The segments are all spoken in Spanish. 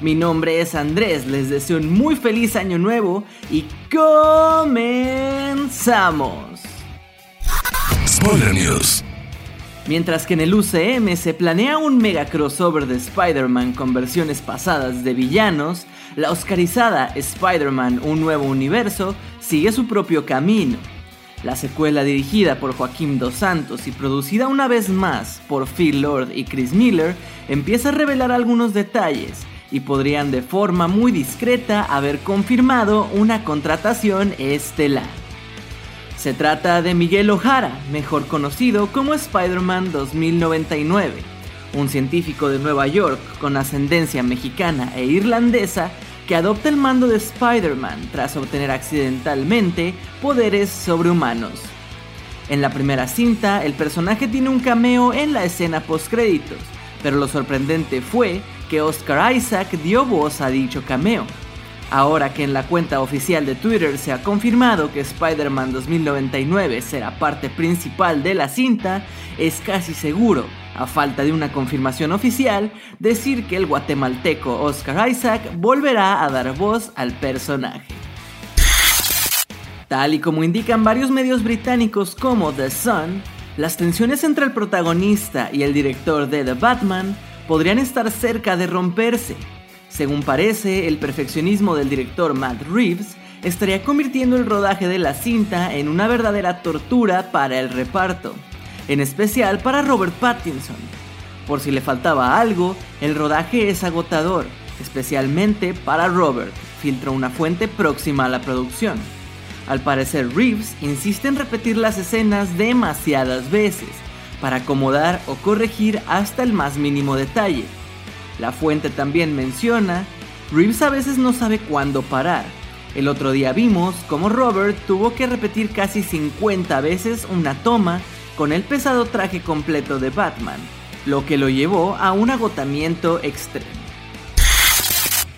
Mi nombre es Andrés, les deseo un muy feliz año nuevo y comenzamos. Spoiler News. Mientras que en el UCM se planea un mega crossover de Spider-Man con versiones pasadas de villanos, la oscarizada Spider-Man Un Nuevo Universo sigue su propio camino. La secuela dirigida por Joaquín Dos Santos y producida una vez más por Phil Lord y Chris Miller empieza a revelar algunos detalles y podrían de forma muy discreta haber confirmado una contratación estelar. Se trata de Miguel O'Hara, mejor conocido como Spider-Man 2099, un científico de Nueva York con ascendencia mexicana e irlandesa que adopta el mando de Spider-Man tras obtener accidentalmente poderes sobrehumanos. En la primera cinta, el personaje tiene un cameo en la escena post-créditos, pero lo sorprendente fue que Oscar Isaac dio voz a dicho cameo. Ahora que en la cuenta oficial de Twitter se ha confirmado que Spider-Man 2099 será parte principal de la cinta, es casi seguro, a falta de una confirmación oficial, decir que el guatemalteco Oscar Isaac volverá a dar voz al personaje. Tal y como indican varios medios británicos como The Sun, las tensiones entre el protagonista y el director de The Batman podrían estar cerca de romperse. Según parece, el perfeccionismo del director Matt Reeves estaría convirtiendo el rodaje de la cinta en una verdadera tortura para el reparto, en especial para Robert Pattinson. Por si le faltaba algo, el rodaje es agotador, especialmente para Robert, filtró una fuente próxima a la producción. Al parecer Reeves insiste en repetir las escenas demasiadas veces, para acomodar o corregir hasta el más mínimo detalle. La fuente también menciona, Reeves a veces no sabe cuándo parar. El otro día vimos cómo Robert tuvo que repetir casi 50 veces una toma con el pesado traje completo de Batman, lo que lo llevó a un agotamiento extremo.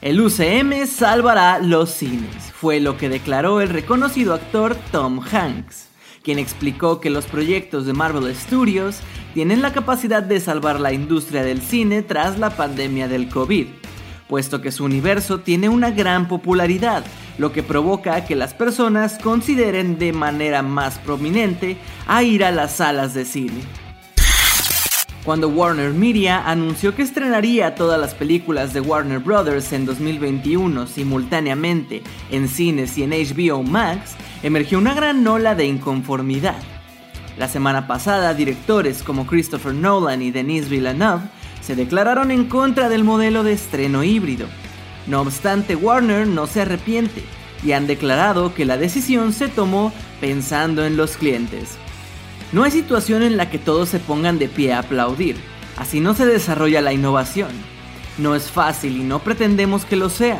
El UCM salvará los cines, fue lo que declaró el reconocido actor Tom Hanks quien explicó que los proyectos de Marvel Studios tienen la capacidad de salvar la industria del cine tras la pandemia del COVID, puesto que su universo tiene una gran popularidad, lo que provoca que las personas consideren de manera más prominente a ir a las salas de cine. Cuando Warner Media anunció que estrenaría todas las películas de Warner Bros. en 2021 simultáneamente en cines y en HBO Max, emergió una gran ola de inconformidad. La semana pasada, directores como Christopher Nolan y Denis Villeneuve se declararon en contra del modelo de estreno híbrido. No obstante, Warner no se arrepiente y han declarado que la decisión se tomó pensando en los clientes. No hay situación en la que todos se pongan de pie a aplaudir, así no se desarrolla la innovación. No es fácil y no pretendemos que lo sea,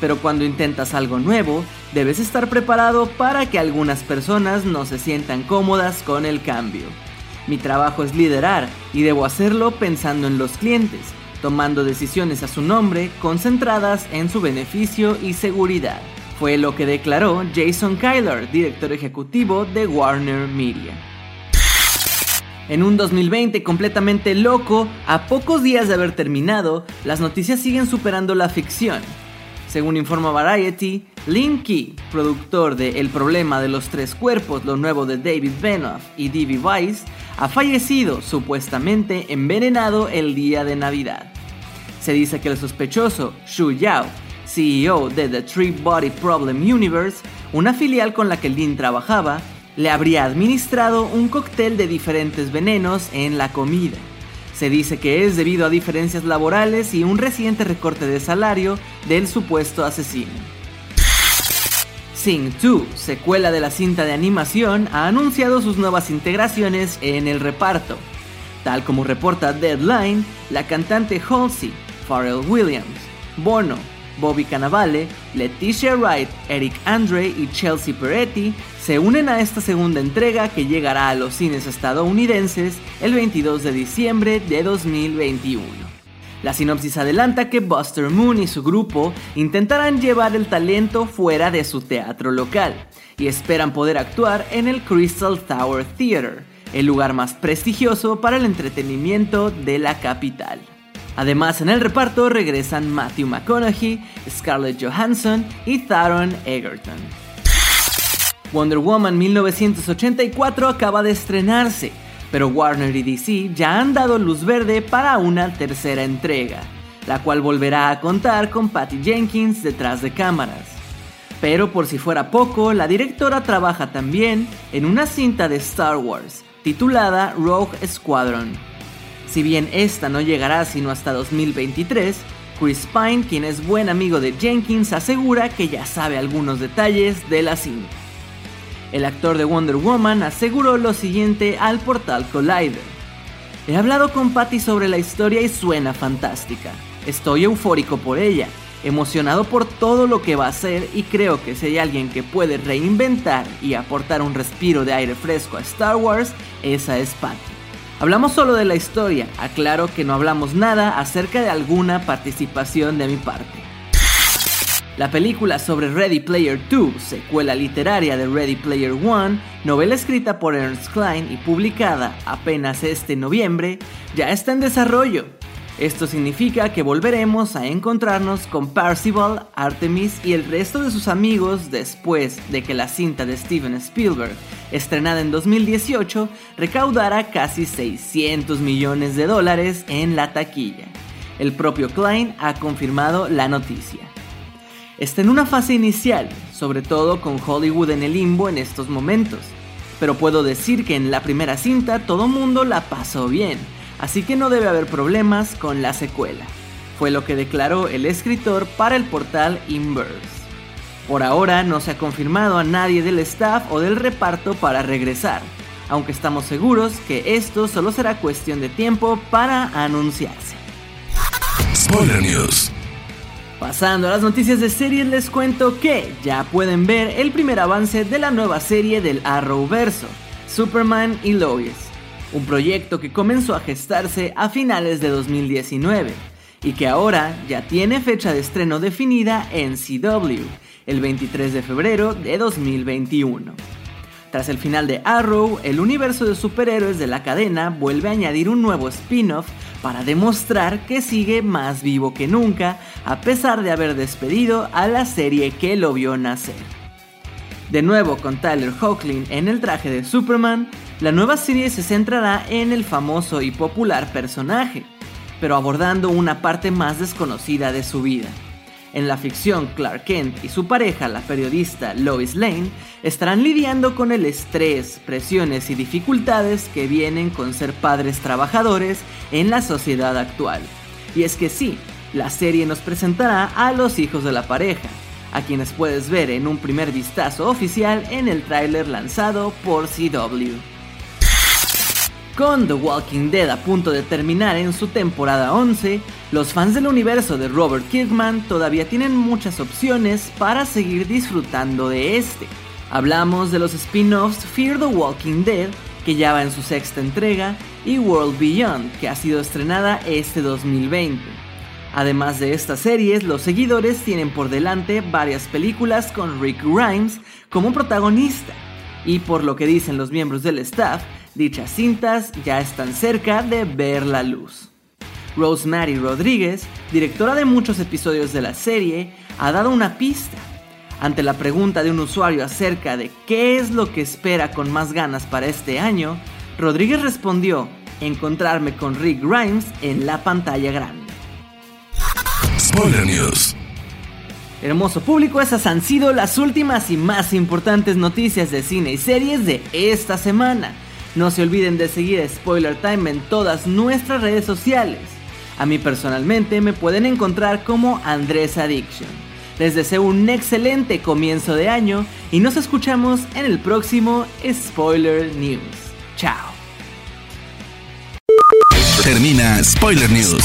pero cuando intentas algo nuevo, debes estar preparado para que algunas personas no se sientan cómodas con el cambio. Mi trabajo es liderar y debo hacerlo pensando en los clientes, tomando decisiones a su nombre concentradas en su beneficio y seguridad. Fue lo que declaró Jason Kyler, director ejecutivo de Warner Media. En un 2020 completamente loco, a pocos días de haber terminado, las noticias siguen superando la ficción. Según informa Variety, Lin Key, productor de El problema de los tres cuerpos, lo nuevo de David Benoff y D.B. Weiss, ha fallecido supuestamente envenenado el día de Navidad. Se dice que el sospechoso, Xu Yao, CEO de The Three Body Problem Universe, una filial con la que Lin trabajaba, le habría administrado un cóctel de diferentes venenos en la comida. Se dice que es debido a diferencias laborales y un reciente recorte de salario del supuesto asesino. Sing 2, secuela de la cinta de animación, ha anunciado sus nuevas integraciones en el reparto. Tal como reporta Deadline, la cantante Halsey, Pharrell Williams, Bono, Bobby Cannavale, Leticia Wright, Eric Andre y Chelsea Peretti se unen a esta segunda entrega que llegará a los cines estadounidenses el 22 de diciembre de 2021. La sinopsis adelanta que Buster Moon y su grupo intentarán llevar el talento fuera de su teatro local y esperan poder actuar en el Crystal Tower Theater, el lugar más prestigioso para el entretenimiento de la capital. Además, en el reparto regresan Matthew McConaughey, Scarlett Johansson y Taron Egerton. Wonder Woman 1984 acaba de estrenarse, pero Warner y DC ya han dado luz verde para una tercera entrega, la cual volverá a contar con Patty Jenkins detrás de cámaras. Pero por si fuera poco, la directora trabaja también en una cinta de Star Wars, titulada Rogue Squadron. Si bien esta no llegará sino hasta 2023, Chris Pine, quien es buen amigo de Jenkins, asegura que ya sabe algunos detalles de la cinta. El actor de Wonder Woman aseguró lo siguiente al portal Collider. He hablado con Patty sobre la historia y suena fantástica. Estoy eufórico por ella, emocionado por todo lo que va a ser y creo que si hay alguien que puede reinventar y aportar un respiro de aire fresco a Star Wars, esa es Patty. Hablamos solo de la historia, aclaro que no hablamos nada acerca de alguna participación de mi parte. La película sobre Ready Player 2, secuela literaria de Ready Player 1, novela escrita por Ernst Klein y publicada apenas este noviembre, ya está en desarrollo esto significa que volveremos a encontrarnos con Parzival, Artemis y el resto de sus amigos después de que la cinta de Steven Spielberg, estrenada en 2018, recaudara casi 600 millones de dólares en la taquilla. El propio Klein ha confirmado la noticia. Está en una fase inicial, sobre todo con Hollywood en el limbo en estos momentos, pero puedo decir que en la primera cinta todo mundo la pasó bien así que no debe haber problemas con la secuela. Fue lo que declaró el escritor para el portal Inverse. Por ahora no se ha confirmado a nadie del staff o del reparto para regresar, aunque estamos seguros que esto solo será cuestión de tiempo para anunciarse. Spoiler News. Pasando a las noticias de series les cuento que ya pueden ver el primer avance de la nueva serie del Arrowverso, Superman y Lois un proyecto que comenzó a gestarse a finales de 2019 y que ahora ya tiene fecha de estreno definida en CW, el 23 de febrero de 2021. Tras el final de Arrow, el universo de superhéroes de la cadena vuelve a añadir un nuevo spin-off para demostrar que sigue más vivo que nunca a pesar de haber despedido a la serie que lo vio nacer. De nuevo con Tyler Hoechlin en el traje de Superman, la nueva serie se centrará en el famoso y popular personaje, pero abordando una parte más desconocida de su vida. En la ficción, Clark Kent y su pareja, la periodista Lois Lane, estarán lidiando con el estrés, presiones y dificultades que vienen con ser padres trabajadores en la sociedad actual. Y es que sí, la serie nos presentará a los hijos de la pareja, a quienes puedes ver en un primer vistazo oficial en el tráiler lanzado por CW. Con The Walking Dead a punto de terminar en su temporada 11, los fans del universo de Robert Kirkman todavía tienen muchas opciones para seguir disfrutando de este. Hablamos de los spin-offs Fear the Walking Dead, que ya va en su sexta entrega, y World Beyond, que ha sido estrenada este 2020. Además de estas series, los seguidores tienen por delante varias películas con Rick Grimes como protagonista, y por lo que dicen los miembros del staff, Dichas cintas ya están cerca de ver la luz. Rosemary Rodríguez, directora de muchos episodios de la serie, ha dado una pista. Ante la pregunta de un usuario acerca de qué es lo que espera con más ganas para este año, Rodríguez respondió, encontrarme con Rick Grimes en la pantalla grande. Spoiler News. Hermoso público, esas han sido las últimas y más importantes noticias de cine y series de esta semana. No se olviden de seguir Spoiler Time en todas nuestras redes sociales. A mí personalmente me pueden encontrar como Andrés Addiction. Les deseo un excelente comienzo de año y nos escuchamos en el próximo Spoiler News. Chao. Termina Spoiler News